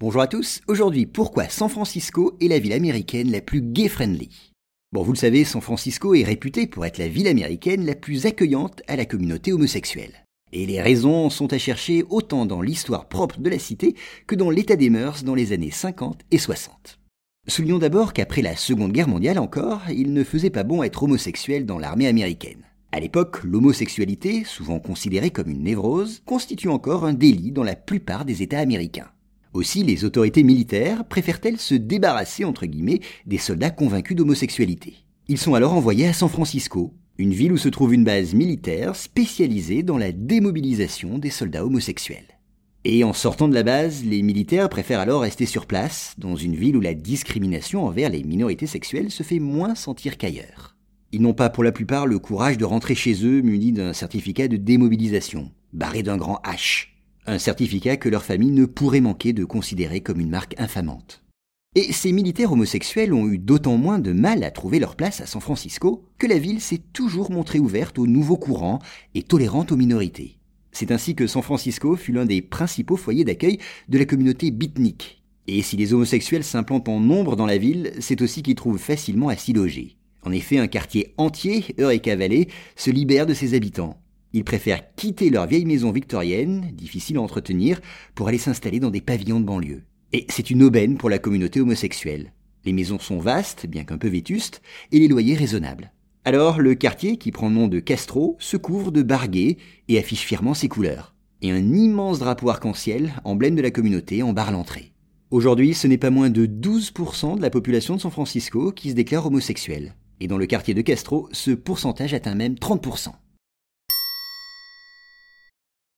Bonjour à tous, aujourd'hui pourquoi San Francisco est la ville américaine la plus gay-friendly? Bon, vous le savez, San Francisco est réputée pour être la ville américaine la plus accueillante à la communauté homosexuelle. Et les raisons sont à chercher autant dans l'histoire propre de la cité que dans l'état des mœurs dans les années 50 et 60. Soulignons d'abord qu'après la Seconde Guerre mondiale encore, il ne faisait pas bon être homosexuel dans l'armée américaine. À l'époque, l'homosexualité, souvent considérée comme une névrose, constitue encore un délit dans la plupart des États américains. Aussi, les autorités militaires préfèrent-elles se débarrasser, entre guillemets, des soldats convaincus d'homosexualité? Ils sont alors envoyés à San Francisco, une ville où se trouve une base militaire spécialisée dans la démobilisation des soldats homosexuels. Et en sortant de la base, les militaires préfèrent alors rester sur place, dans une ville où la discrimination envers les minorités sexuelles se fait moins sentir qu'ailleurs. Ils n'ont pas pour la plupart le courage de rentrer chez eux munis d'un certificat de démobilisation, barré d'un grand H, un certificat que leur famille ne pourrait manquer de considérer comme une marque infamante. Et ces militaires homosexuels ont eu d'autant moins de mal à trouver leur place à San Francisco que la ville s'est toujours montrée ouverte aux nouveaux courants et tolérante aux minorités. C'est ainsi que San Francisco fut l'un des principaux foyers d'accueil de la communauté beatnik. Et si les homosexuels s'implantent en nombre dans la ville, c'est aussi qu'ils trouvent facilement à s'y loger. En effet, un quartier entier, Eureka Valley, se libère de ses habitants. Ils préfèrent quitter leur vieille maison victorienne, difficile à entretenir, pour aller s'installer dans des pavillons de banlieue. Et c'est une aubaine pour la communauté homosexuelle. Les maisons sont vastes, bien qu'un peu vétustes, et les loyers raisonnables. Alors le quartier, qui prend le nom de Castro, se couvre de barguets et affiche fièrement ses couleurs. Et un immense drapeau arc-en-ciel, emblème de la communauté, en barre l'entrée. Aujourd'hui, ce n'est pas moins de 12% de la population de San Francisco qui se déclare homosexuelle. Et dans le quartier de Castro, ce pourcentage atteint même 30%.